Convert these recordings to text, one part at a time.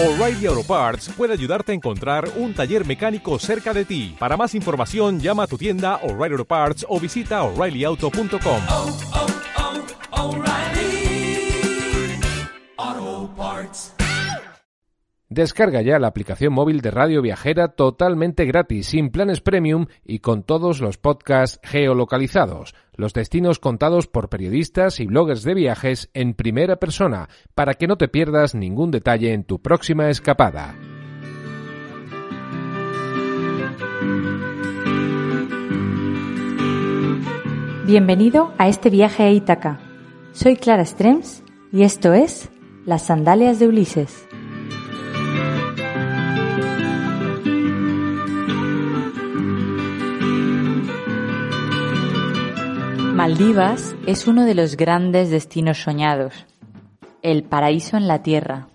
O'Reilly Auto Parts puede ayudarte a encontrar un taller mecánico cerca de ti. Para más información, llama a tu tienda O'Reilly Auto Parts o visita oreillyauto.com. oh, oh, Parts. Descarga ya la aplicación móvil de Radio Viajera totalmente gratis, sin planes premium y con todos los podcasts geolocalizados, los destinos contados por periodistas y bloggers de viajes en primera persona, para que no te pierdas ningún detalle en tu próxima escapada. Bienvenido a este viaje a Ítaca. Soy Clara Strems y esto es Las Sandalias de Ulises. Maldivas es uno de los grandes destinos soñados, el paraíso en la tierra.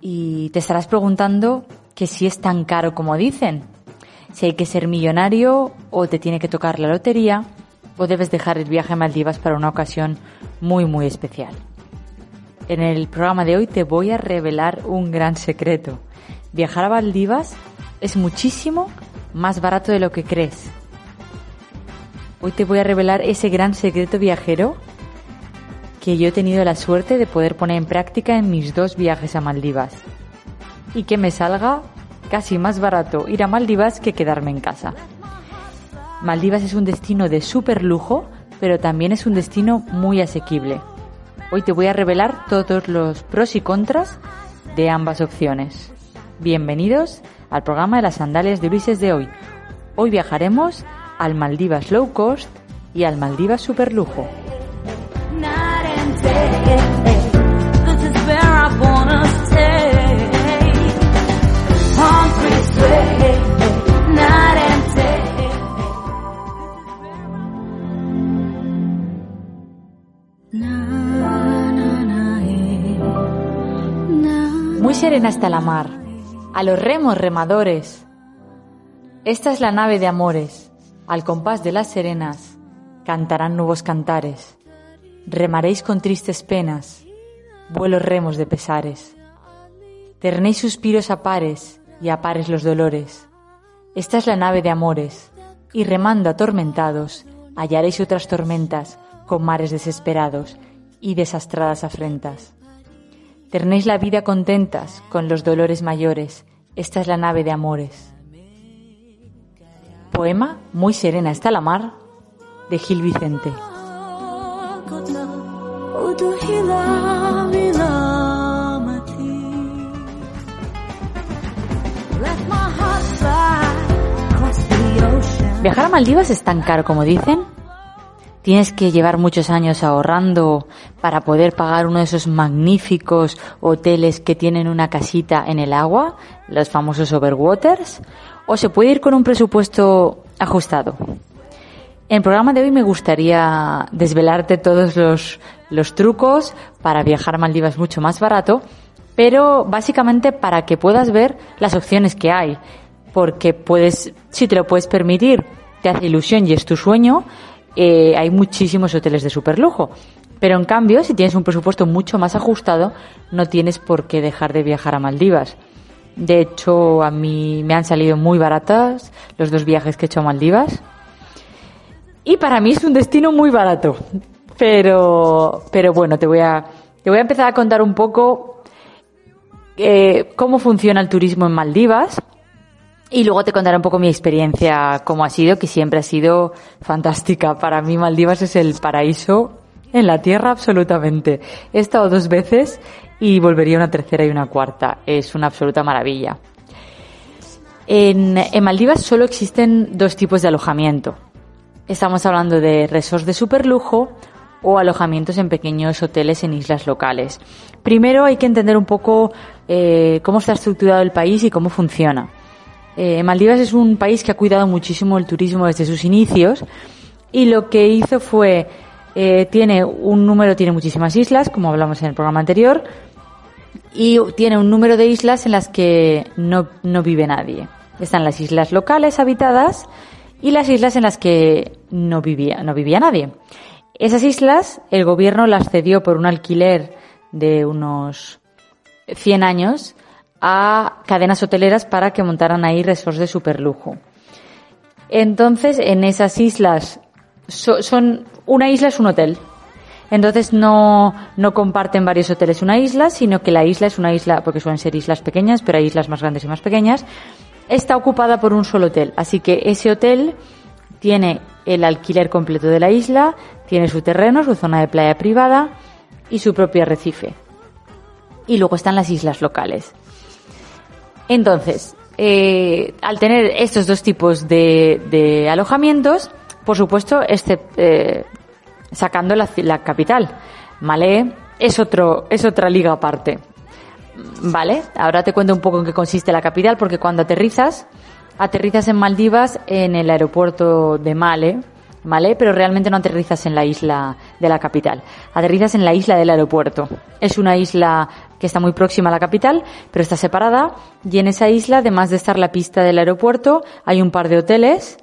Y te estarás preguntando que si es tan caro como dicen, si hay que ser millonario o te tiene que tocar la lotería o debes dejar el viaje a Maldivas para una ocasión muy muy especial. En el programa de hoy te voy a revelar un gran secreto. Viajar a Maldivas es muchísimo más barato de lo que crees. Hoy te voy a revelar ese gran secreto viajero que yo he tenido la suerte de poder poner en práctica en mis dos viajes a Maldivas. Y que me salga casi más barato ir a Maldivas que quedarme en casa. Maldivas es un destino de súper lujo, pero también es un destino muy asequible. Hoy te voy a revelar todos los pros y contras de ambas opciones. Bienvenidos al programa de las sandalias de Ulises de hoy. Hoy viajaremos al Maldivas Low Cost y al Maldivas Super Lujo. night and day. This is where I wanna stay. Hungry, sway, night and day. Na, na, na. Na, Muy serena está la mar, a los remos remadores. Esta es la nave de amores, al compás de las serenas cantarán nuevos cantares. Remaréis con tristes penas, vuelos remos de pesares. Ternéis suspiros a pares y a pares los dolores. Esta es la nave de amores, y remando atormentados, hallaréis otras tormentas con mares desesperados y desastradas afrentas. Ternéis la vida contentas con los dolores mayores. Esta es la nave de amores. Poema Muy serena está la mar de Gil Vicente. ¿Viajar a Maldivas es tan caro como dicen? ¿Tienes que llevar muchos años ahorrando para poder pagar uno de esos magníficos hoteles que tienen una casita en el agua, los famosos overwaters? ¿O se puede ir con un presupuesto ajustado? En el programa de hoy me gustaría desvelarte todos los, los trucos para viajar a Maldivas mucho más barato, pero básicamente para que puedas ver las opciones que hay, porque puedes, si te lo puedes permitir, te hace ilusión y es tu sueño, eh, hay muchísimos hoteles de super lujo. Pero en cambio, si tienes un presupuesto mucho más ajustado, no tienes por qué dejar de viajar a Maldivas. De hecho, a mí me han salido muy baratas los dos viajes que he hecho a Maldivas. Y para mí es un destino muy barato. Pero, pero bueno, te voy a, te voy a empezar a contar un poco eh, cómo funciona el turismo en Maldivas. Y luego te contaré un poco mi experiencia, cómo ha sido, que siempre ha sido fantástica. Para mí Maldivas es el paraíso en la tierra absolutamente. He estado dos veces y volvería una tercera y una cuarta. Es una absoluta maravilla. En, Maldivas solo existen dos tipos de alojamiento. Estamos hablando de resorts de superlujo o alojamientos en pequeños hoteles en islas locales. Primero hay que entender un poco eh, cómo está estructurado el país y cómo funciona. Eh, Maldivas es un país que ha cuidado muchísimo el turismo desde sus inicios y lo que hizo fue eh, tiene un número, tiene muchísimas islas, como hablamos en el programa anterior, y tiene un número de islas en las que no, no vive nadie. Están las islas locales habitadas y las islas en las que no vivía, no vivía nadie. Esas islas el gobierno las cedió por un alquiler de unos 100 años a cadenas hoteleras para que montaran ahí resorts de superlujo. Entonces, en esas islas, so- son, una isla es un hotel. Entonces no, no comparten varios hoteles una isla, sino que la isla es una isla, porque suelen ser islas pequeñas, pero hay islas más grandes y más pequeñas, está ocupada por un solo hotel. Así que ese hotel tiene el alquiler completo de la isla, tiene su terreno, su zona de playa privada y su propio arrecife. Y luego están las islas locales. Entonces, eh, al tener estos dos tipos de, alojamientos, por supuesto, eh, sacando la, la capital, Malé es otro es otra liga aparte. Vale, ahora te cuento un poco en qué consiste la capital, porque cuando aterrizas, aterrizas en Maldivas en el aeropuerto de Male, Malé, pero realmente no aterrizas en la isla de la capital. Aterrizas en la isla del aeropuerto. Es una isla que está muy próxima a la capital, pero está separada. Y en esa isla, además de estar la pista del aeropuerto, hay un par de hoteles,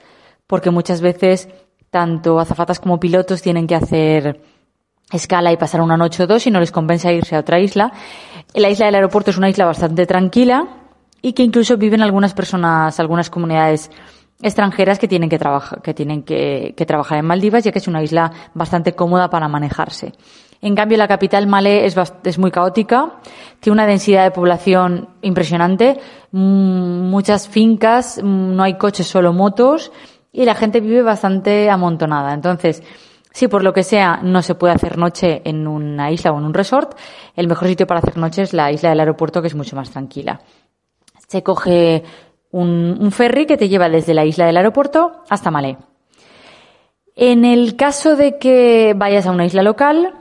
porque muchas veces tanto azafatas como pilotos tienen que hacer escala y pasar una noche o dos y no les compensa irse a otra isla. La isla del aeropuerto es una isla bastante tranquila y que incluso viven algunas personas, algunas comunidades extranjeras que tienen que trabajar, que tienen que, que trabajar en Maldivas, ya que es una isla bastante cómoda para manejarse. En cambio, la capital Malé es, es muy caótica, tiene una densidad de población impresionante, mm, muchas fincas, mm, no hay coches, solo motos, y la gente vive bastante amontonada. Entonces, si por lo que sea no se puede hacer noche en una isla o en un resort, el mejor sitio para hacer noche es la isla del aeropuerto, que es mucho más tranquila. Se coge un, ferry que te lleva desde la isla del aeropuerto hasta Malé. En el caso de que vayas a una isla local,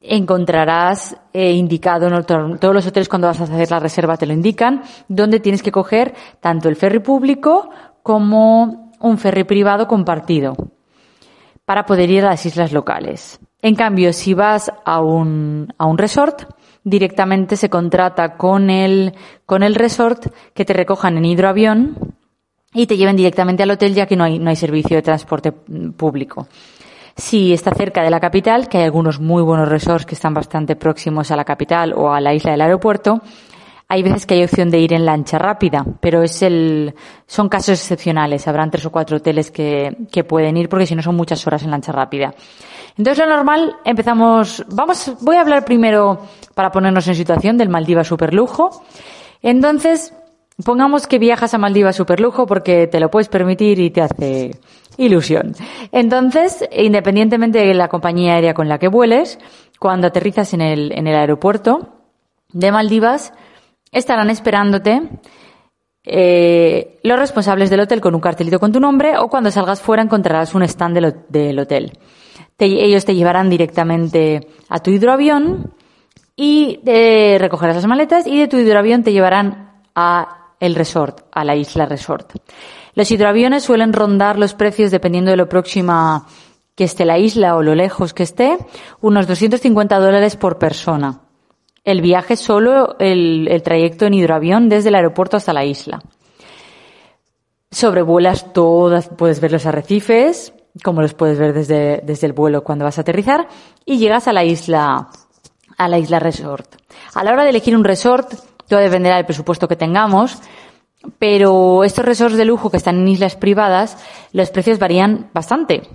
encontrarás eh, indicado en otro- todos los hoteles cuando vas a hacer la reserva te lo indican, donde tienes que coger tanto el ferry público como un ferry privado compartido para poder ir a las islas locales. En cambio, si vas a un, a un resort, directamente se contrata con el, con el resort que te recojan en hidroavión y te lleven directamente al hotel ya que no hay, no hay servicio de transporte mm, público. Si está cerca de la capital, que hay algunos muy buenos resorts que están bastante próximos a la capital o a la isla del aeropuerto, hay veces que hay opción de ir en lancha rápida, pero es el, son casos excepcionales. Habrán tres o cuatro hoteles que, que pueden ir porque si no son muchas horas en lancha rápida. Entonces lo normal, empezamos, vamos, voy a hablar primero para ponernos en situación del Maldivas Superlujo. Entonces, pongamos que viajas a Maldivas Superlujo porque te lo puedes permitir y te hace ilusión. Entonces, independientemente de la compañía aérea con la que vueles, cuando aterrizas en el, en el aeropuerto de Maldivas, estarán esperándote eh, los responsables del hotel con un cartelito con tu nombre o cuando salgas fuera encontrarás un stand del, ho- del hotel. Te- ellos te llevarán directamente a tu hidroavión y eh, recogerás las maletas y de tu hidroavión te llevarán a el resort, a la isla resort. Los hidroaviones suelen rondar los precios dependiendo de lo próxima que esté la isla o lo lejos que esté, unos 250 dólares por persona. El viaje solo, el, el trayecto en hidroavión desde el aeropuerto hasta la isla. Sobrevuelas todas, puedes ver los arrecifes, como los puedes ver desde, desde el vuelo cuando vas a aterrizar, y llegas a la isla, a la isla resort. A la hora de elegir un resort, todo dependerá del presupuesto que tengamos, pero estos resorts de lujo que están en islas privadas, los precios varían bastante.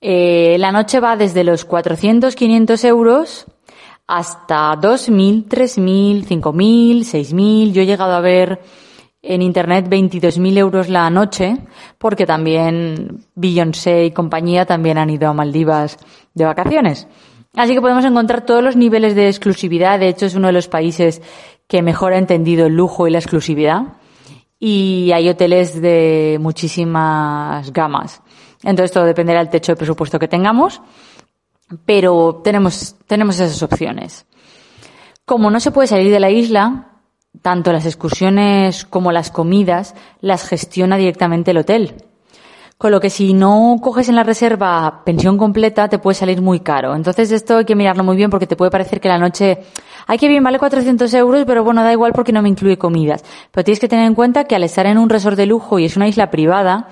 Eh, la noche va desde los 400, 500 euros hasta 2.000, 3.000, 5.000, 6.000. Yo he llegado a ver en internet 22.000 euros la noche, porque también Beyoncé y compañía también han ido a Maldivas de vacaciones. Así que podemos encontrar todos los niveles de exclusividad. De hecho, es uno de los países que mejor ha entendido el lujo y la exclusividad. Y hay hoteles de muchísimas gamas. Entonces, todo dependerá del techo de presupuesto que tengamos. Pero tenemos, tenemos esas opciones. Como no se puede salir de la isla, tanto las excursiones como las comidas las gestiona directamente el hotel. Con lo que si no coges en la reserva pensión completa te puede salir muy caro. Entonces esto hay que mirarlo muy bien porque te puede parecer que la noche, hay que bien, vale 400 euros, pero bueno, da igual porque no me incluye comidas. Pero tienes que tener en cuenta que al estar en un resort de lujo y es una isla privada,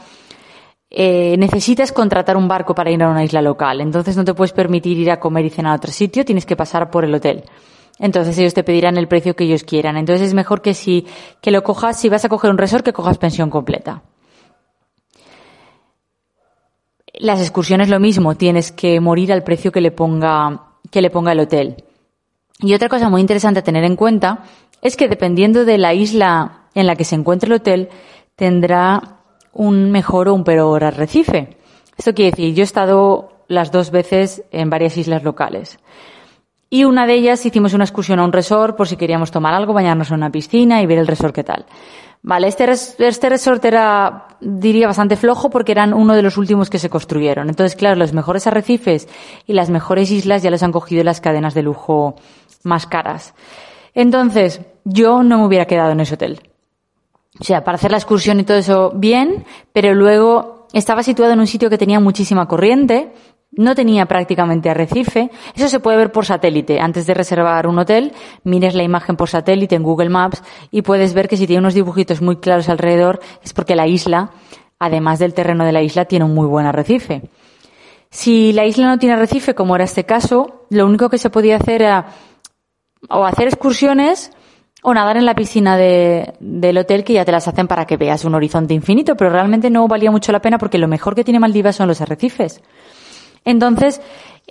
eh, necesitas contratar un barco para ir a una isla local. Entonces no te puedes permitir ir a comer y cenar a otro sitio, tienes que pasar por el hotel. entonces ellos te pedirán el precio que ellos quieran. Entonces es mejor que si que lo cojas, si vas a coger un resort, que cojas pensión completa. Las excursiones lo mismo, tienes que morir al precio que le ponga que le ponga el hotel. Y otra cosa muy interesante a tener en cuenta es que dependiendo de la isla en la que se encuentre el hotel, tendrá un mejor o un peor arrecife. Esto quiere decir, yo he estado las dos veces en varias islas locales. Y una de ellas hicimos una excursión a un resort por si queríamos tomar algo, bañarnos en una piscina y ver el resort qué tal. Vale, este, este resort era, diría, bastante flojo porque eran uno de los últimos que se construyeron. Entonces, claro, los mejores arrecifes y las mejores islas ya los han cogido las cadenas de lujo más caras. Entonces, yo no me hubiera quedado en ese hotel. O sea, para hacer la excursión y todo eso bien, pero luego estaba situado en un sitio que tenía muchísima corriente, no tenía prácticamente arrecife. Eso se puede ver por satélite. Antes de reservar un hotel, mires la imagen por satélite en Google Maps y puedes ver que si tiene unos dibujitos muy claros alrededor es porque la isla, además del terreno de la isla, tiene un muy buen arrecife. Si la isla no tiene arrecife, como era este caso, lo único que se podía hacer era o hacer excursiones o nadar en la piscina de- del hotel que ya te las hacen para que veas un horizonte infinito, pero realmente no valía mucho la pena porque lo mejor que tiene Maldivas son los arrecifes. Entonces,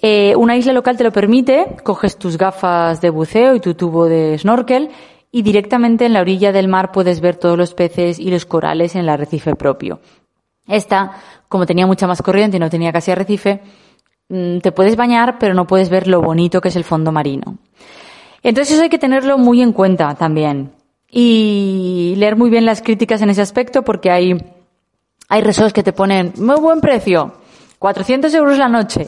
eh, una isla local te lo permite, coges tus gafas de buceo y tu tubo de snorkel y directamente en la orilla del mar puedes ver todos los peces y los corales en el arrecife propio. Esta, como tenía mucha más corriente y no tenía casi arrecife, mm, te puedes bañar, pero no puedes ver lo bonito que es el fondo marino. Entonces eso hay que tenerlo muy en cuenta también. Y leer muy bien las críticas en ese aspecto porque hay, hay resorts que te ponen muy buen precio, 400 euros la noche.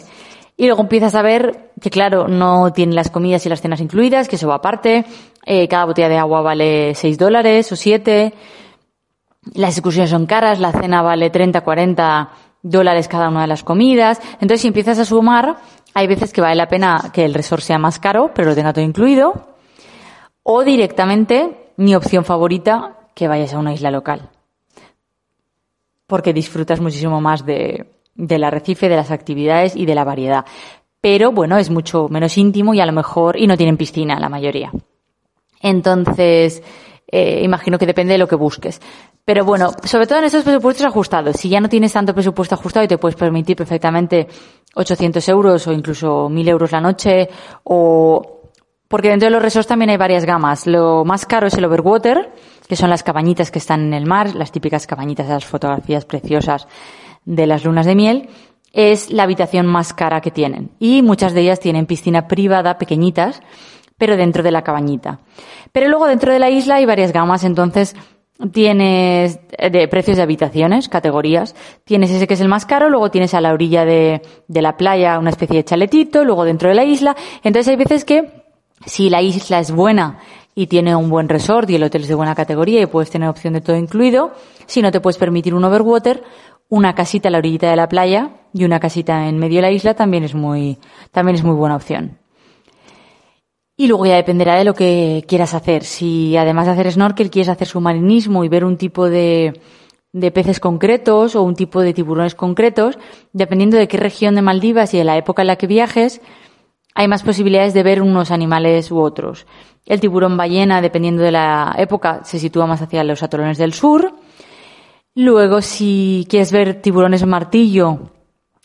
Y luego empiezas a ver que, claro, no tienen las comidas y las cenas incluidas, que eso va aparte. Eh, cada botella de agua vale 6 dólares o 7. Las excursiones son caras, la cena vale 30, 40 dólares cada una de las comidas. Entonces, si empiezas a sumar, hay veces que vale la pena que el resort sea más caro, pero lo tenga todo incluido. O directamente, mi opción favorita, que vayas a una isla local. Porque disfrutas muchísimo más de, del arrecife, de las actividades y de la variedad. Pero bueno, es mucho menos íntimo y a lo mejor, y no tienen piscina la mayoría. Entonces, eh, imagino que depende de lo que busques. Pero bueno, sobre todo en esos presupuestos ajustados. Si ya no tienes tanto presupuesto ajustado y te puedes permitir perfectamente 800 euros o incluso 1000 euros la noche o porque dentro de los resorts también hay varias gamas. Lo más caro es el overwater, que son las cabañitas que están en el mar, las típicas cabañitas, las fotografías preciosas de las lunas de miel. Es la habitación más cara que tienen. Y muchas de ellas tienen piscina privada, pequeñitas, pero dentro de la cabañita. Pero luego dentro de la isla hay varias gamas, entonces tienes eh, de precios de habitaciones, categorías. Tienes ese que es el más caro, luego tienes a la orilla de, de la playa una especie de chaletito, luego dentro de la isla. Entonces hay veces que si la isla es buena y tiene un buen resort y el hotel es de buena categoría y puedes tener opción de todo incluido, si no te puedes permitir un overwater, una casita a la orillita de la playa y una casita en medio de la isla también es muy, también es muy buena opción. Y luego ya dependerá de lo que quieras hacer. Si además de hacer snorkel quieres hacer submarinismo y ver un tipo de, de peces concretos o un tipo de tiburones concretos, dependiendo de qué región de Maldivas y de la época en la que viajes, hay más posibilidades de ver unos animales u otros. El tiburón ballena, dependiendo de la época, se sitúa más hacia los atolones del sur. Luego, si quieres ver tiburones martillo,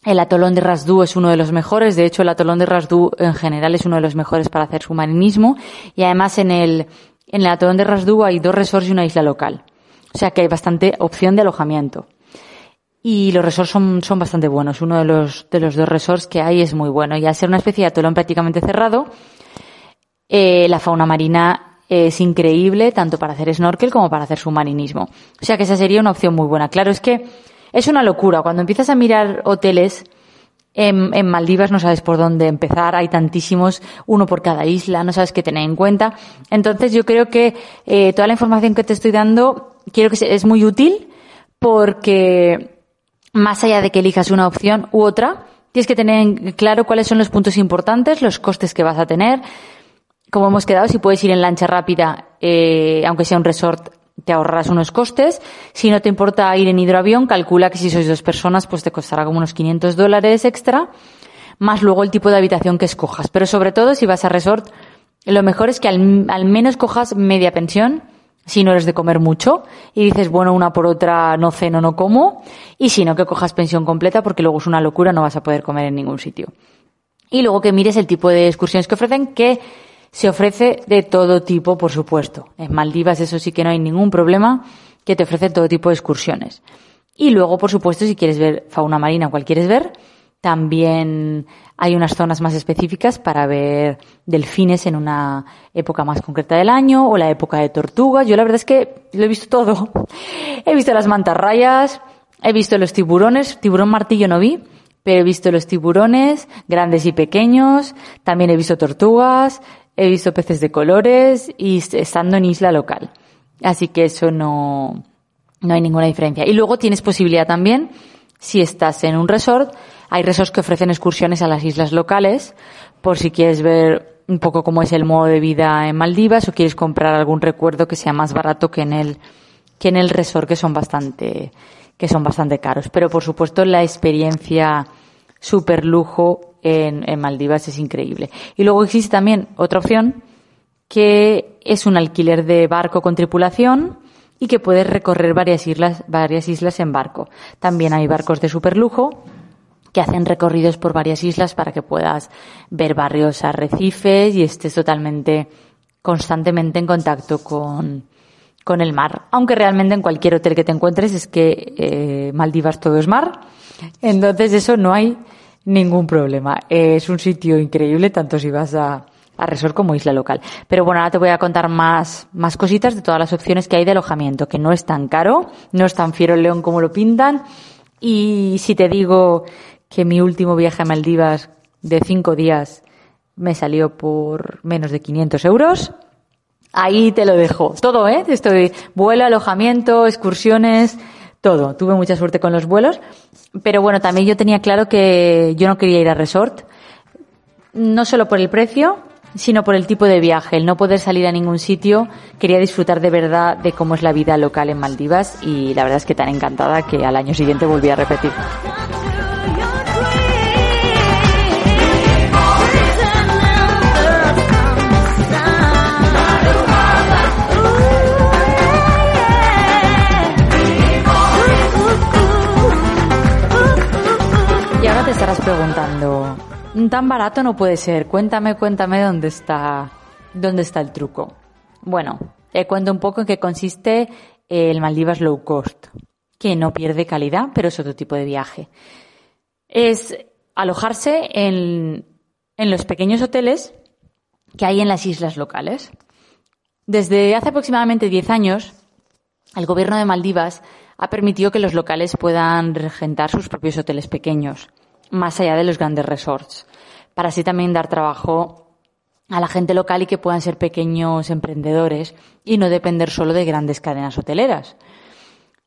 el atolón de Rasdú es uno de los mejores. De hecho, el atolón de Rasdú en general es uno de los mejores para hacer submarinismo. Y además en el, en el atolón de Rasdú hay dos resorts y una isla local. O sea que hay bastante opción de alojamiento. Y los resorts son, son bastante buenos. Uno de los, de los dos resorts que hay es muy bueno. Y al ser una especie de atolón prácticamente cerrado, eh, la fauna marina es increíble tanto para hacer snorkel como para hacer submarinismo. O sea que esa sería una opción muy buena. Claro, es que es una locura. Cuando empiezas a mirar hoteles en, en Maldivas no sabes por dónde empezar. Hay tantísimos, uno por cada isla, no sabes qué tener en cuenta. Entonces yo creo que eh, toda la información que te estoy dando quiero que se- es muy útil porque más allá de que elijas una opción u otra, tienes que tener en claro cuáles son los puntos importantes, los costes que vas a tener. Como hemos quedado, si puedes ir en lancha rápida, eh, aunque sea un resort, te ahorrarás unos costes. Si no te importa ir en hidroavión, calcula que si sois dos personas, pues te costará como unos 500 dólares extra, más luego el tipo de habitación que escojas. Pero sobre todo, si vas a resort, lo mejor es que al, al menos cojas media pensión, si no eres de comer mucho, y dices, bueno, una por otra no ceno, no como, y si no, que cojas pensión completa, porque luego es una locura, no vas a poder comer en ningún sitio. Y luego que mires el tipo de excursiones que ofrecen, que se ofrece de todo tipo, por supuesto. En Maldivas eso sí que no hay ningún problema, que te ofrece todo tipo de excursiones. Y luego, por supuesto, si quieres ver fauna marina cual quieres ver, también hay unas zonas más específicas para ver delfines en una época más concreta del año o la época de tortugas. Yo la verdad es que lo he visto todo. He visto las mantarrayas, he visto los tiburones, tiburón martillo no vi, pero he visto los tiburones, grandes y pequeños, también he visto tortugas, he visto peces de colores y estando en isla local. Así que eso no, no hay ninguna diferencia. Y luego tienes posibilidad también, si estás en un resort, hay resorts que ofrecen excursiones a las islas locales, por si quieres ver un poco cómo es el modo de vida en Maldivas o quieres comprar algún recuerdo que sea más barato que en el, que en el resort, que son bastante, que son bastante caros. Pero por supuesto la experiencia super lujo en, en Maldivas es increíble. Y luego existe también otra opción que es un alquiler de barco con tripulación y que puedes recorrer varias islas, varias islas en barco. También hay barcos de superlujo que hacen recorridos por varias islas para que puedas ver barrios arrecifes y estés totalmente, constantemente en contacto con, con el mar. Aunque realmente en cualquier hotel que te encuentres es que eh, Maldivas todo es mar. Entonces eso no hay ningún problema. Es un sitio increíble tanto si vas a, a resort como isla local. Pero bueno, ahora te voy a contar más, más cositas de todas las opciones que hay de alojamiento, que no es tan caro, no es tan fiero el león como lo pintan. Y si te digo que mi último viaje a Maldivas de cinco días me salió por menos de 500 euros, ahí te lo dejo. Todo, ¿eh? Estoy vuelo, alojamiento, excursiones, todo. Tuve mucha suerte con los vuelos. Pero bueno, también yo tenía claro que yo no quería ir a resort. No solo por el precio, sino por el tipo de viaje, el no poder salir a ningún sitio. Quería disfrutar de verdad de cómo es la vida local en Maldivas y la verdad es que tan encantada que al año siguiente volví a repetir. Te estarás preguntando, tan barato no puede ser. Cuéntame, cuéntame dónde está, dónde está el truco. Bueno, te cuento un poco en qué consiste el Maldivas Low Cost, que no pierde calidad, pero es otro tipo de viaje. Es alojarse en, en los pequeños hoteles que hay en las islas locales. Desde hace aproximadamente 10 años, el gobierno de Maldivas ha permitido que los locales puedan regentar sus propios hoteles pequeños, más allá de los grandes resorts, para así también dar trabajo a la gente local y que puedan ser pequeños emprendedores y no depender solo de grandes cadenas hoteleras.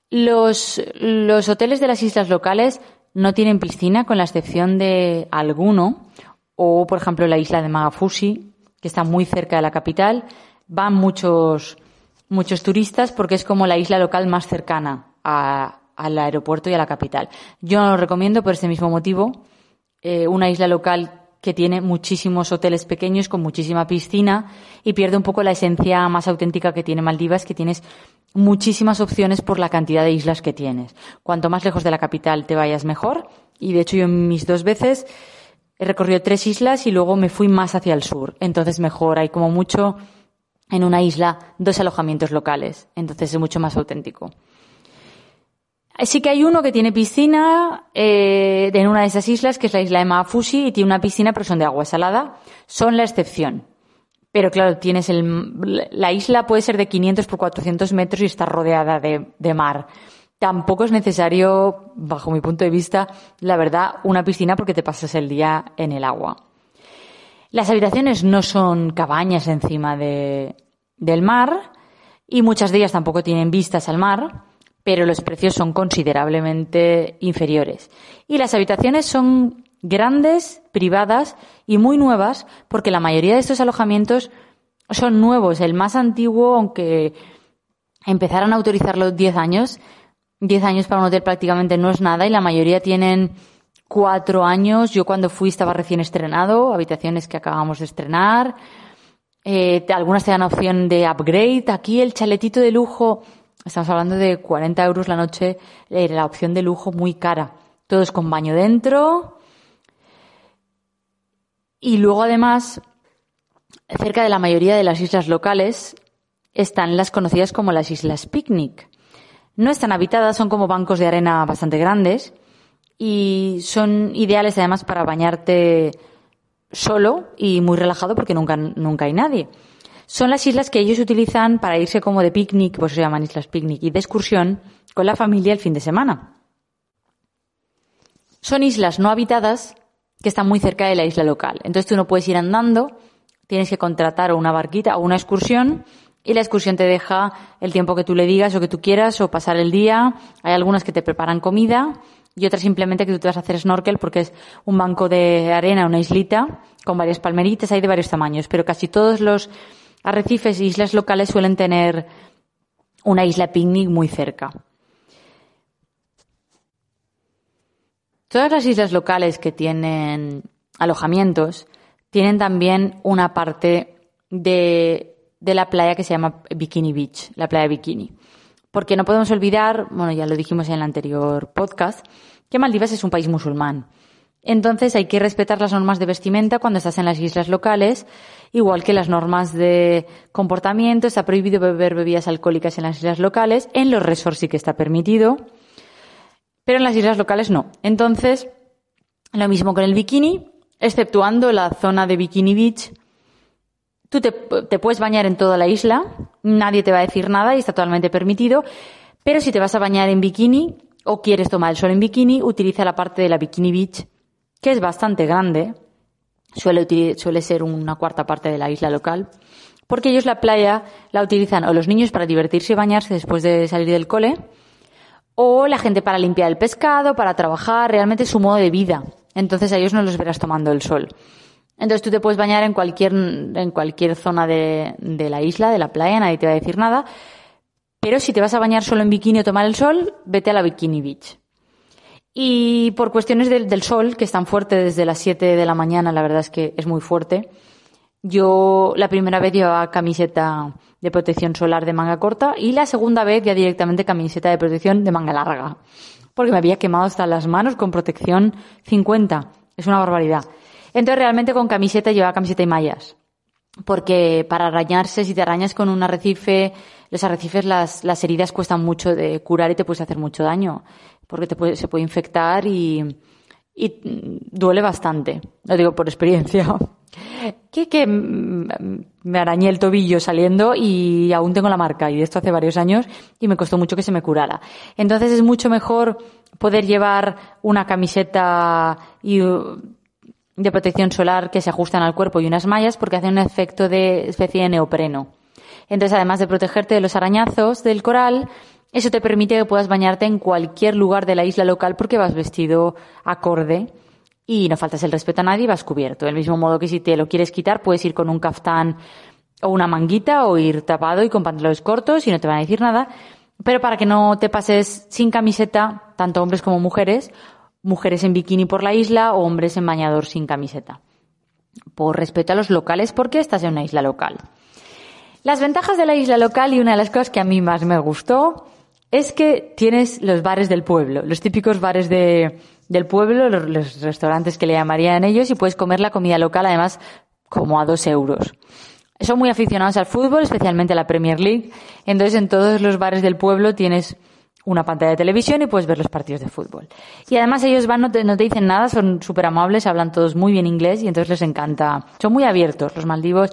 Los, los hoteles de las islas locales no tienen piscina, con la excepción de alguno, o por ejemplo la isla de Magafushi, que está muy cerca de la capital. Van muchos, muchos turistas porque es como la isla local más cercana a- al aeropuerto y a la capital. Yo no lo recomiendo por ese mismo motivo. Eh, una isla local que tiene muchísimos hoteles pequeños con muchísima piscina y pierde un poco la esencia más auténtica que tiene Maldivas, que tienes muchísimas opciones por la cantidad de islas que tienes. Cuanto más lejos de la capital te vayas mejor. Y de hecho yo en mis dos veces he recorrido tres islas y luego me fui más hacia el sur. Entonces mejor, hay como mucho en una isla dos alojamientos locales. Entonces es mucho más auténtico. Sí que hay uno que tiene piscina eh, en una de esas islas, que es la isla de Maafushi, y tiene una piscina, pero son de agua salada. Son la excepción. Pero claro, tienes el, la isla puede ser de 500 por 400 metros y está rodeada de, de mar. Tampoco es necesario, bajo mi punto de vista, la verdad, una piscina porque te pasas el día en el agua. Las habitaciones no son cabañas encima de, del mar y muchas de ellas tampoco tienen vistas al mar, pero los precios son considerablemente inferiores. Y las habitaciones son grandes, privadas y muy nuevas porque la mayoría de estos alojamientos son nuevos. El más antiguo, aunque empezaran a autorizarlo 10 años, 10 años para un hotel prácticamente no es nada y la mayoría tienen cuatro años. Yo cuando fui estaba recién estrenado, habitaciones que acabamos de estrenar. Eh, algunas te dan opción de upgrade. Aquí el chaletito de lujo, estamos hablando de 40 euros la noche, eh, la opción de lujo muy cara. Todos con baño dentro. Y luego además, cerca de la mayoría de las islas locales están las conocidas como las islas picnic. No están habitadas, son como bancos de arena bastante grandes y son ideales además para bañarte solo y muy relajado porque nunca, nunca hay nadie. Son las islas que ellos utilizan para irse como de picnic, pues se llaman islas picnic, y de excursión con la familia el fin de semana. Son islas no habitadas que están muy cerca de la isla local. Entonces tú no puedes ir andando, tienes que contratar una barquita o una excursión y la excursión te deja el tiempo que tú le digas o que tú quieras o pasar el día. Hay algunas que te preparan comida y otras simplemente que tú te vas a hacer snorkel porque es un banco de arena, una islita con varias palmeritas, hay de varios tamaños, pero casi todos los arrecifes e islas locales suelen tener una isla picnic muy cerca. Todas las islas locales que tienen alojamientos tienen también una parte de, de la playa que se llama Bikini Beach, la playa Bikini. Porque no podemos olvidar, bueno, ya lo dijimos en el anterior podcast, que Maldivas es un país musulmán. Entonces hay que respetar las normas de vestimenta cuando estás en las islas locales, igual que las normas de comportamiento. Está prohibido beber bebidas alcohólicas en las islas locales. En los resorts sí que está permitido, pero en las islas locales no. Entonces, lo mismo con el bikini, exceptuando la zona de Bikini Beach. Tú te, puedes bañar en toda la isla, nadie te va a decir nada y está totalmente permitido, pero si te vas a bañar en bikini o quieres tomar el sol en bikini, utiliza la parte de la Bikini Beach, que es bastante grande, suele, suele ser una cuarta parte de la isla local, porque ellos la playa la utilizan o los niños para divertirse y bañarse después de salir del cole, o la gente para limpiar el pescado, para trabajar, realmente es su modo de vida. Entonces a ellos no los verás tomando el sol. Entonces tú te puedes bañar en cualquier, en cualquier zona de, de la isla, de la playa, nadie te va a decir nada. Pero si te vas a bañar solo en bikini o tomar el sol, vete a la Bikini Beach. Y por cuestiones del, sol, que es tan fuerte desde las 7 de la mañana, la verdad es que es muy fuerte. Yo la primera vez llevaba camiseta de protección solar de manga corta y la segunda vez ya directamente camiseta de protección de manga larga. Porque me había quemado hasta las manos con protección 50. Es una barbaridad. Entonces realmente con camiseta llevaba camiseta y mallas. Porque para arañarse, si te arañas con un arrecife, los arrecifes, las, las heridas cuestan mucho de curar y te puedes hacer mucho daño. Porque te puede, se puede infectar y, y duele bastante. Lo digo por experiencia. Que, que me arañé el tobillo saliendo y aún tengo la marca y esto hace varios años y me costó mucho que se me curara. Entonces es mucho mejor poder llevar una camiseta y de protección solar que se ajustan al cuerpo y unas mallas porque hacen un efecto de especie de neopreno. Entonces, además de protegerte de los arañazos del coral, eso te permite que puedas bañarte en cualquier lugar de la isla local porque vas vestido acorde y no faltas el respeto a nadie y vas cubierto. Del mismo modo que si te lo quieres quitar, puedes ir con un caftán o una manguita o ir tapado y con pantalones cortos y no te van a decir nada. Pero para que no te pases sin camiseta, tanto hombres como mujeres, mujeres en bikini por la isla o hombres en bañador sin camiseta. Por respeto a los locales, porque estás en una isla local. Las ventajas de la isla local y una de las cosas que a mí más me gustó es que tienes los bares del pueblo, los típicos bares de, del pueblo, los, restaurantes que le llamarían ellos, y puedes comer la comida local además como a dos euros. Son muy aficionados al fútbol, especialmente a la Premier League. Entonces, en todos los bares del pueblo tienes una pantalla de televisión y puedes ver los partidos de fútbol. Y además ellos van, no te, no te dicen nada, son súper amables, hablan todos muy bien inglés y entonces les encanta. Son muy abiertos los maldivos.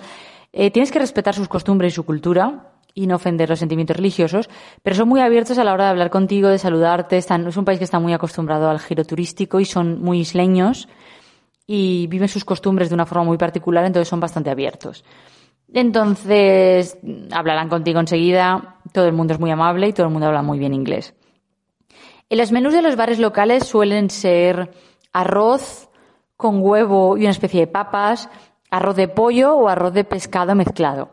Eh, tienes que respetar sus costumbres y su cultura y no ofender los sentimientos religiosos, pero son muy abiertos a la hora de hablar contigo, de saludarte. Es un país que está muy acostumbrado al giro turístico y son muy isleños y viven sus costumbres de una forma muy particular, entonces son bastante abiertos. Entonces, hablarán contigo enseguida, todo el mundo es muy amable y todo el mundo habla muy bien inglés. En los menús de los bares locales suelen ser arroz con huevo y una especie de papas, arroz de pollo o arroz de pescado mezclado.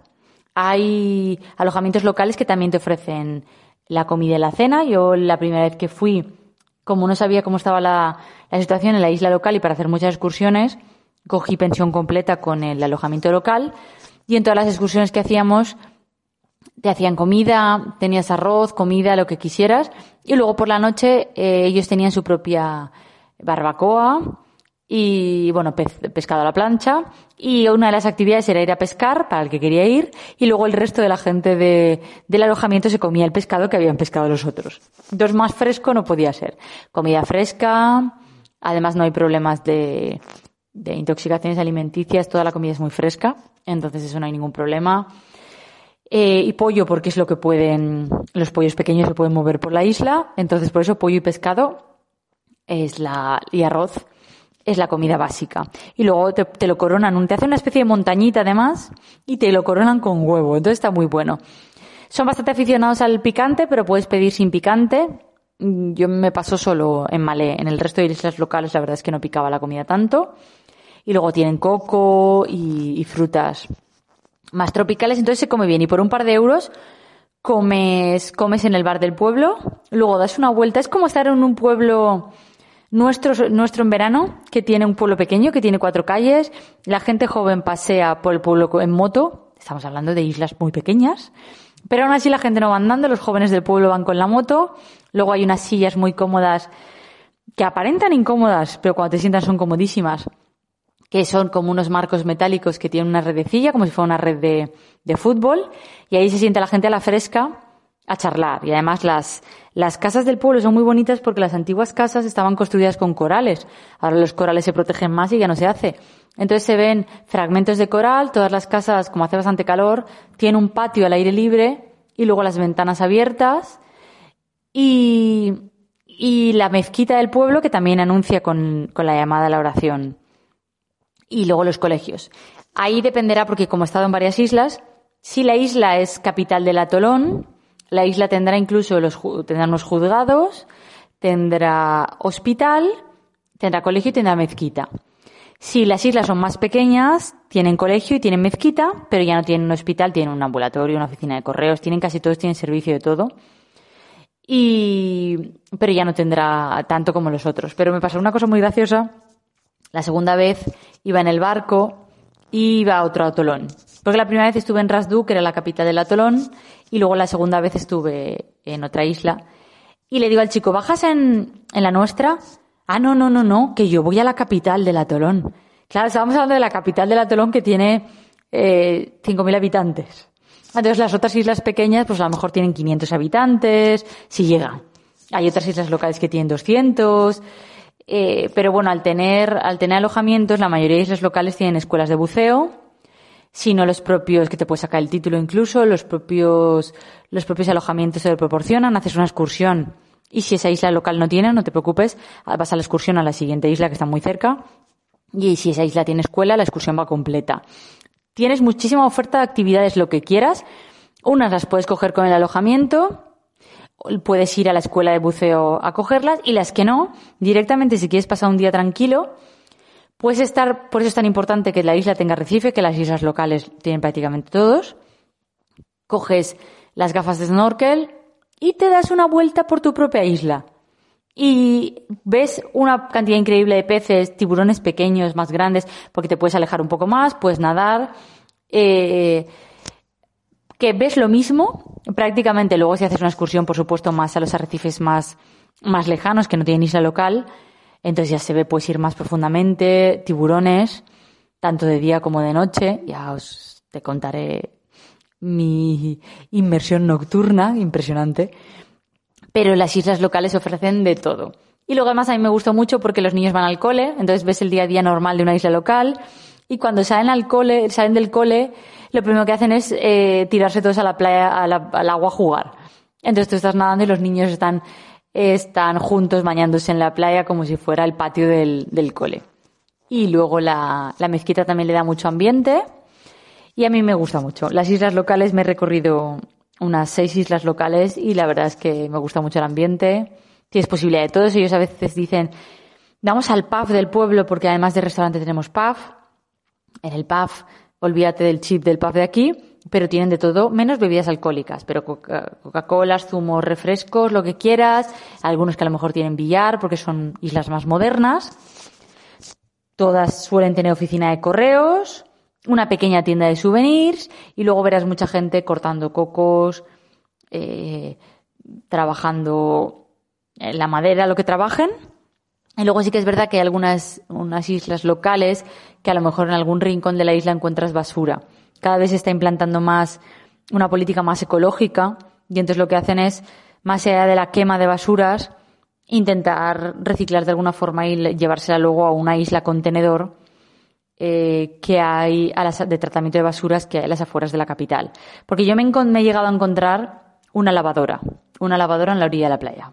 Hay alojamientos locales que también te ofrecen la comida y la cena. Yo la primera vez que fui, como no sabía cómo estaba la, situación en la isla local y para hacer muchas excursiones, cogí pensión completa con el alojamiento local y en todas las excursiones que hacíamos te hacían comida, tenías arroz, comida, lo que quisieras, y luego por la noche eh, ellos tenían su propia barbacoa y, bueno, pez- pescado a la plancha, y una de las actividades era ir a pescar, para el que quería ir, y luego el resto de la gente de, del alojamiento se comía el pescado que habían pescado los otros. Entonces más fresco no podía ser. Comida fresca, además no hay problemas de, de intoxicaciones alimenticias, toda la comida es muy fresca, entonces eso no hay ningún problema. Eh, y pollo, porque es lo que pueden, los pollos pequeños se pueden mover por la isla, entonces por eso pollo y pescado es la, y arroz es la comida básica. Y luego te, lo coronan, te hacen una especie de montañita además y te lo coronan con huevo, entonces está muy bueno. Son bastante aficionados al picante, pero puedes pedir sin picante. Mm, Yo me paso solo en Malé, en el resto de islas locales la verdad es que no picaba la comida tanto. Y luego tienen coco y- y frutas más tropicales, entonces se come bien. Y por un par de euros comes, comes en el bar del pueblo, luego das una vuelta. Es como estar en un pueblo nuestro, nuestro en verano, que tiene un pueblo pequeño, que tiene cuatro calles. La gente joven pasea por el pueblo en moto. Estamos hablando de islas muy pequeñas. Pero aún así la gente no va andando, los jóvenes del pueblo van con la moto. Luego hay unas sillas muy cómodas que aparentan incómodas, pero cuando te sientas son comodísimas que son como unos marcos metálicos que tienen una redecilla, como si fuera una red de, de fútbol, y ahí se siente la gente a la fresca a charlar. Y además las, las casas del pueblo son muy bonitas porque las antiguas casas estaban construidas con corales. Ahora los corales se protegen más y ya no se hace. Entonces se ven fragmentos de coral, todas las casas, como hace bastante calor, tienen un patio al aire libre y luego las ventanas abiertas y, y la mezquita del pueblo que también anuncia con, con la llamada a la oración y luego los colegios. Ahí dependerá, porque como he estado en varias islas, si la isla es capital del atolón, la isla tendrá incluso los, tendrá unos juzgados, tendrá hospital, tendrá colegio y tendrá mezquita. Si las islas son más pequeñas, tienen colegio y tienen mezquita, pero ya no tienen un hospital, tienen un ambulatorio, una oficina de correos, tienen casi todos, tienen servicio de todo. Y, pero ya no tendrá tanto como los otros. Pero me pasó una cosa muy graciosa. La segunda vez iba en el barco y iba a otro atolón. Porque la primera vez estuve en Rasdu, que era la capital del atolón, y luego la segunda vez estuve en otra isla. Y le digo al chico, ¿bajas en, en la nuestra? Ah, no, no, no, no, que yo voy a la capital del atolón. Claro, estábamos hablando de la capital del atolón que tiene eh, 5.000 habitantes. Entonces las otras islas pequeñas, pues a lo mejor tienen 500 habitantes, si llegan. Hay otras islas locales que tienen 200. Eh, pero bueno, al tener, al tener alojamientos, la mayoría de islas locales tienen escuelas de buceo, sino los propios, que te puedes sacar el título incluso, los propios, los propios alojamientos se lo proporcionan, haces una excursión. Y si esa isla local no tiene, no te preocupes, vas a la excursión a la siguiente isla que está muy cerca. Y si esa isla tiene escuela, la excursión va completa. Tienes muchísima oferta de actividades, lo que quieras. Unas las puedes coger con el alojamiento, puedes ir a la escuela de buceo a cogerlas y las que no, directamente si quieres pasar un día tranquilo, puedes estar, por eso es tan importante que la isla tenga arrecife, que las islas locales tienen prácticamente todos. Coges las gafas de snorkel y te das una vuelta por tu propia isla. Y ves una cantidad increíble de peces, tiburones pequeños, más grandes, porque te puedes alejar un poco más, puedes nadar. Eh, que ves lo mismo, prácticamente luego si haces una excursión, por supuesto, más a los arrecifes más, más lejanos, que no tienen isla local, entonces ya se ve, puedes ir más profundamente, tiburones, tanto de día como de noche, ya os te contaré mi inmersión nocturna, impresionante, pero las islas locales ofrecen de todo. Y luego además a mí me gustó mucho porque los niños van al cole, entonces ves el día a día normal de una isla local, y cuando salen al cole, salen del cole, lo primero que hacen es eh, tirarse todos a la playa, a la- al agua a jugar. Entonces tú estás nadando y los niños están, están juntos bañándose en la playa como si fuera el patio del, del cole. Y luego la, la mezquita también le da mucho ambiente y a mí me gusta mucho. Las islas locales me he recorrido unas seis islas locales y la verdad es que me gusta mucho el ambiente. Tienes posibilidad de todos. Ellos a veces dicen, vamos al pub del pueblo porque además de restaurante tenemos pub. En el pub, olvídate del chip del pub de aquí, pero tienen de todo, menos bebidas alcohólicas, pero coca- Coca-Colas, zumos, refrescos, lo que quieras, algunos que a lo mejor tienen billar porque son islas más modernas. Todas suelen tener oficina de correos, una pequeña tienda de souvenirs y luego verás mucha gente cortando cocos, eh, trabajando en la madera, lo que trabajen. Y luego sí que es verdad que hay algunas unas islas locales que a lo mejor en algún rincón de la isla encuentras basura. Cada vez se está implantando más una política más ecológica y entonces lo que hacen es, más allá de la quema de basuras, intentar reciclar de alguna forma y le- llevársela luego a una isla contenedor eh, que hay a las, de tratamiento de basuras que hay a las afueras de la capital. Porque yo me, me he llegado a encontrar una lavadora, una lavadora en la orilla de la playa,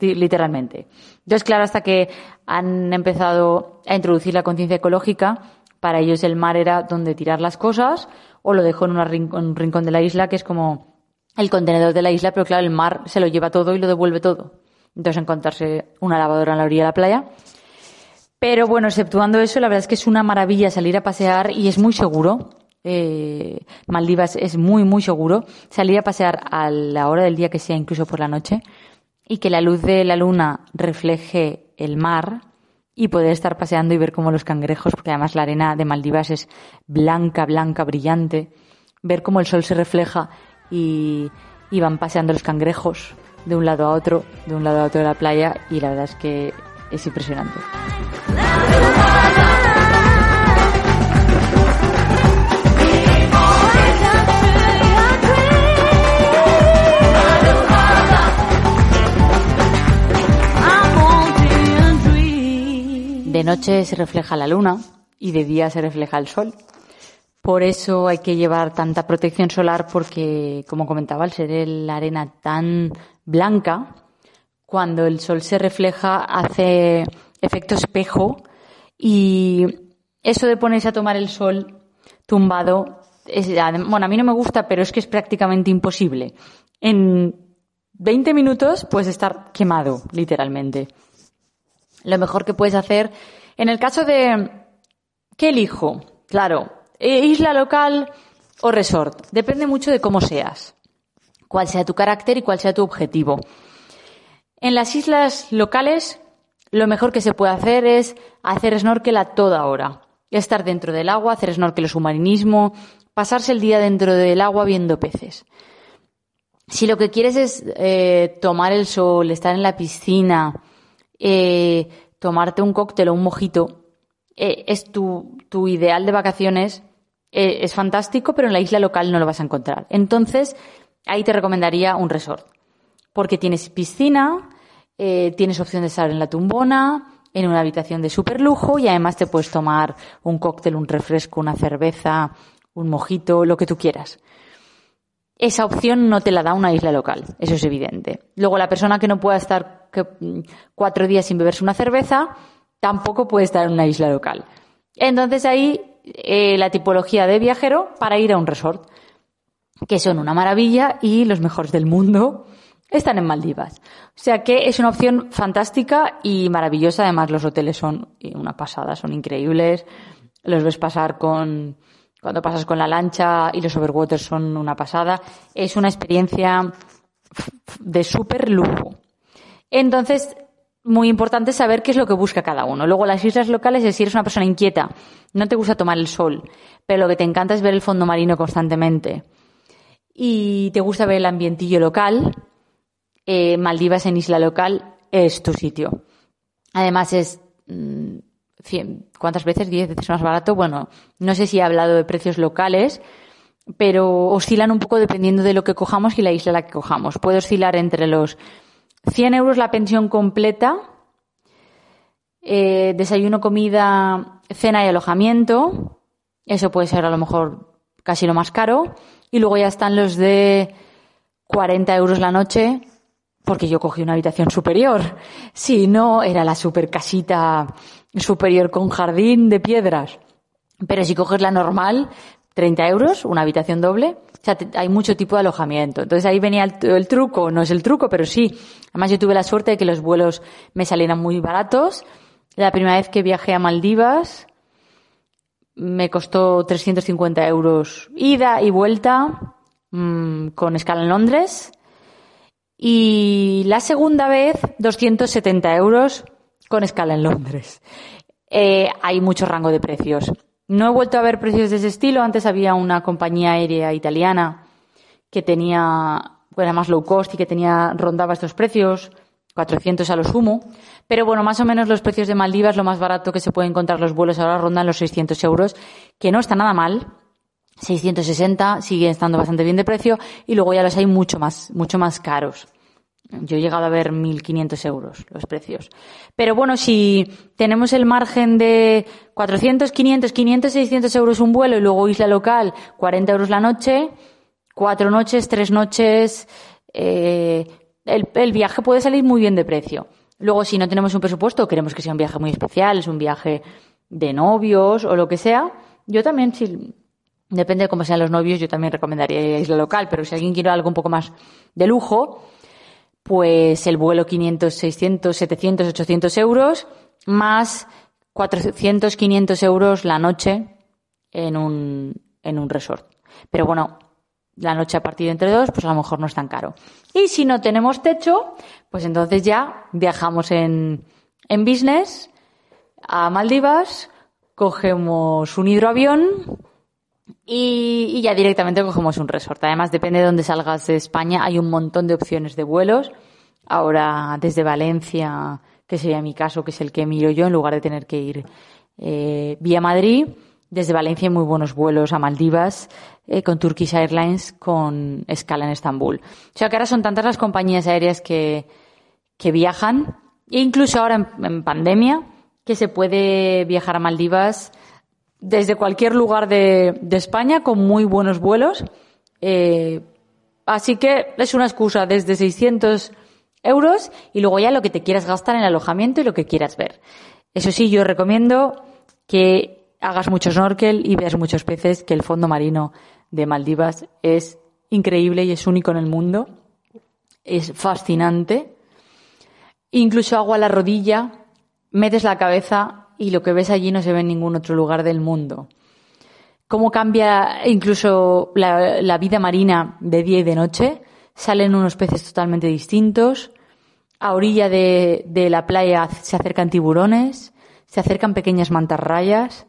literalmente. Entonces, claro, hasta que han empezado a introducir la conciencia ecológica, para ellos el mar era donde tirar las cosas o lo dejó en, un rincón de la isla que es como el contenedor de la isla, pero claro, el mar se lo lleva todo y lo devuelve todo. Entonces, encontrarse una lavadora en la orilla de la playa pero bueno, exceptuando eso, la verdad es que es una maravilla salir a pasear y es muy seguro. Eh, Maldivas es muy, muy seguro. Salir a pasear a la hora del día que sea, incluso por la noche, y que la luz de la luna refleje el mar y poder estar paseando y ver cómo los cangrejos, porque además la arena de Maldivas es blanca, blanca, brillante, ver cómo el sol se refleja y, van paseando los cangrejos de un lado a otro, de un lado a otro de la playa y la verdad es que es impresionante. De noche se refleja la luna y de día se refleja el sol. Por eso hay que llevar tanta protección solar porque, como comentaba, al ser la arena tan blanca, cuando el sol se refleja hace efecto espejo y eso de ponerse a tomar el sol tumbado, bueno, a mí no me gusta, pero es que es prácticamente imposible. En 20 minutos puedes estar quemado, literalmente. Lo mejor que puedes hacer, en el caso de, ¿qué elijo? Claro, eh, isla local o resort. Depende mucho de cómo seas, cuál sea tu carácter y cuál sea tu objetivo. En las islas locales, lo mejor que se puede hacer es hacer snorkel a toda hora. Estar dentro del agua, hacer snorkel o submarinismo, pasarse el día dentro del agua viendo peces. Si lo que quieres es eh, tomar el sol, estar en la piscina, eh, tomarte un cóctel o un mojito, eh, es tu, tu ideal de vacaciones, eh, es fantástico, pero en la isla local no lo vas a encontrar. Entonces, ahí te recomendaría un resort porque tienes piscina, eh, tienes opción de estar en la tumbona, en una habitación de super lujo y además te puedes tomar un cóctel, un refresco, una cerveza, un mojito, lo que tú quieras. Esa opción no te la da una isla local, eso es evidente. Luego la persona que no pueda estar mm, cuatro días sin beberse una cerveza, tampoco puede estar en una isla local. Entonces ahí eh, la tipología de viajero para ir a un resort que son una maravilla y los mejores del mundo están en Maldivas. O sea que es una opción fantástica y maravillosa. Además, los hoteles son una pasada, son increíbles. Los ves pasar con, cuando pasas con la lancha y los overwaters son una pasada. Es una experiencia de súper lujo. Entonces, muy importante saber qué es lo que busca cada uno. Luego, las islas locales es si eres una persona inquieta, no te gusta tomar el sol, pero lo que te encanta es ver el fondo marino constantemente y te gusta ver el ambientillo local, eh, Maldivas en isla local es tu sitio. Además, es mmm, ¿cuántas veces? 10 veces más barato. Bueno, no sé si he hablado de precios locales, pero oscilan un poco dependiendo de lo que cojamos y la isla a la que cojamos. Puede oscilar entre los 100 euros la pensión completa, eh, desayuno, comida, cena y alojamiento. Eso puede ser a lo mejor casi lo más caro. Y luego ya están los de 40 euros la noche, porque yo cogí una habitación superior. Si no, era la super casita superior con jardín de piedras. Pero si coges la normal, 30 euros, una habitación doble. O sea, hay mucho tipo de alojamiento. Entonces ahí venía el, el truco. No es el truco, pero sí. Además yo tuve la suerte de que los vuelos me salieran muy baratos. La primera vez que viajé a Maldivas me costó 350 euros ida y vuelta mm, con escala en Londres. Y la segunda vez, 270 euros con escala en Londres. Eh, hay mucho rango de precios. No he vuelto a ver precios de ese estilo. Antes había una compañía aérea italiana que tenía, era más low cost y que tenía, rondaba estos precios, 400 a lo sumo. Pero bueno, más o menos los precios de Maldivas, lo más barato que se puede encontrar los vuelos ahora rondan los 600 euros, que no está nada mal. 660 siguen estando bastante bien de precio y luego ya los hay mucho más, mucho más caros. Yo he llegado a ver 1.500 euros los precios. Pero bueno, si tenemos el margen de 400, 500, 500, 600 euros un vuelo y luego isla local, 40 euros la noche, cuatro noches, tres noches, eh, el, el viaje puede salir muy bien de precio. Luego, si no tenemos un presupuesto, queremos que sea un viaje muy especial, es un viaje de novios o lo que sea, yo también, si Depende de cómo sean los novios, yo también recomendaría isla local, pero si alguien quiere algo un poco más de lujo, pues el vuelo 500, 600, 700, 800 euros, más 400, 500 euros la noche en un, en un resort. Pero bueno, la noche a partir de entre dos, pues a lo mejor no es tan caro. Y si no tenemos techo, pues entonces ya viajamos en, en business a Maldivas, cogemos un hidroavión, y, ya directamente cogemos un resort. Además, depende de dónde salgas de España, hay un montón de opciones de vuelos. Ahora, desde Valencia, que sería mi caso, que es el que miro yo, en lugar de tener que ir eh, vía Madrid, desde Valencia hay muy buenos vuelos a Maldivas, eh, con Turkish Airlines, con escala en Estambul. O sea que ahora son tantas las compañías aéreas que, que viajan, e incluso ahora en, en pandemia, que se puede viajar a Maldivas desde cualquier lugar de, España con muy buenos vuelos. Eh, así que es una excusa desde 600 euros y luego ya lo que te quieras gastar en alojamiento y lo que quieras ver. Eso sí, yo recomiendo que hagas mucho snorkel y veas muchos peces, que el fondo marino de Maldivas es increíble y es único en el mundo. Es fascinante. Incluso agua a la rodilla, metes la cabeza y lo que ves allí no se ve en ningún otro lugar del mundo. Cómo cambia incluso la, vida marina de día y de noche. Salen unos peces totalmente distintos. A orilla de, de la playa se acercan tiburones, se acercan pequeñas mantarrayas.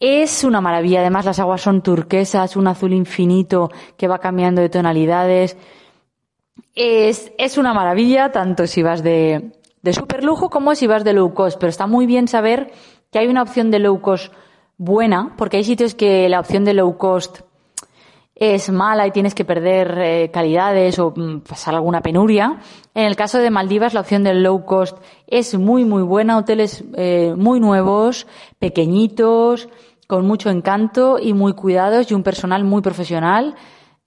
Es una maravilla. Además, las aguas son turquesas, un azul infinito que va cambiando de tonalidades. Es, es una maravilla, tanto si vas de, de super lujo como si vas de low cost, pero está muy bien saber que hay una opción de low cost buena, porque hay sitios que la opción de low cost es mala y tienes que perder eh, calidades o mm, pasar alguna penuria. En el caso de Maldivas, la opción del low cost es muy, muy buena. Hoteles eh, muy nuevos, pequeñitos, con mucho encanto y muy cuidados y un personal muy profesional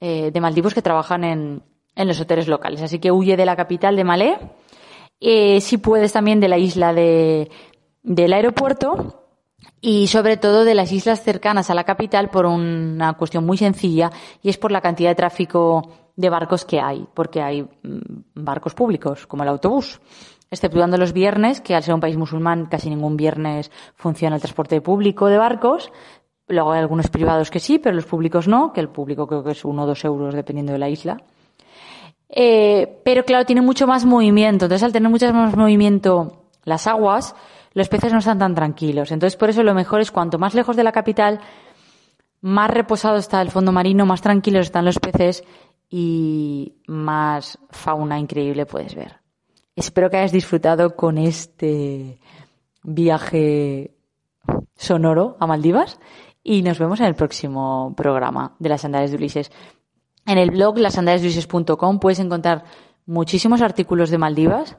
eh, de Maldivos que trabajan en, en los hoteles locales. Así que huye de la capital de Malé. Eh, si puedes también de la isla de, del aeropuerto y sobre todo de las islas cercanas a la capital por una cuestión muy sencilla y es por la cantidad de tráfico de barcos que hay, porque hay mm, barcos públicos como el autobús. Exceptuando los viernes, que al ser un país musulmán casi ningún viernes funciona el transporte público de barcos. Luego hay algunos privados que sí, pero los públicos no, que el público creo que es uno o dos euros dependiendo de la isla. Eh, pero claro, tiene mucho más movimiento. Entonces, al tener mucho más movimiento las aguas, los peces no están tan tranquilos. Entonces, por eso lo mejor es cuanto más lejos de la capital, más reposado está el fondo marino, más tranquilos están los peces y más fauna increíble puedes ver. Espero que hayas disfrutado con este viaje sonoro a Maldivas y nos vemos en el próximo programa de las sandalias de Ulises. En el blog lasandaliasluises.com puedes encontrar muchísimos artículos de Maldivas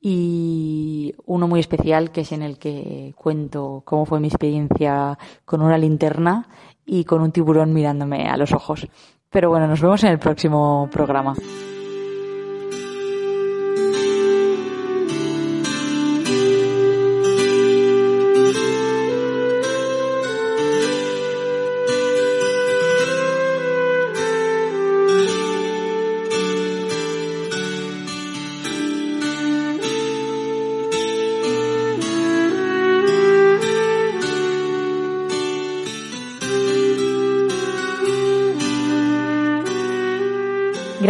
y uno muy especial que es en el que cuento cómo fue mi experiencia con una linterna y con un tiburón mirándome a los ojos. Pero bueno, nos vemos en el próximo programa.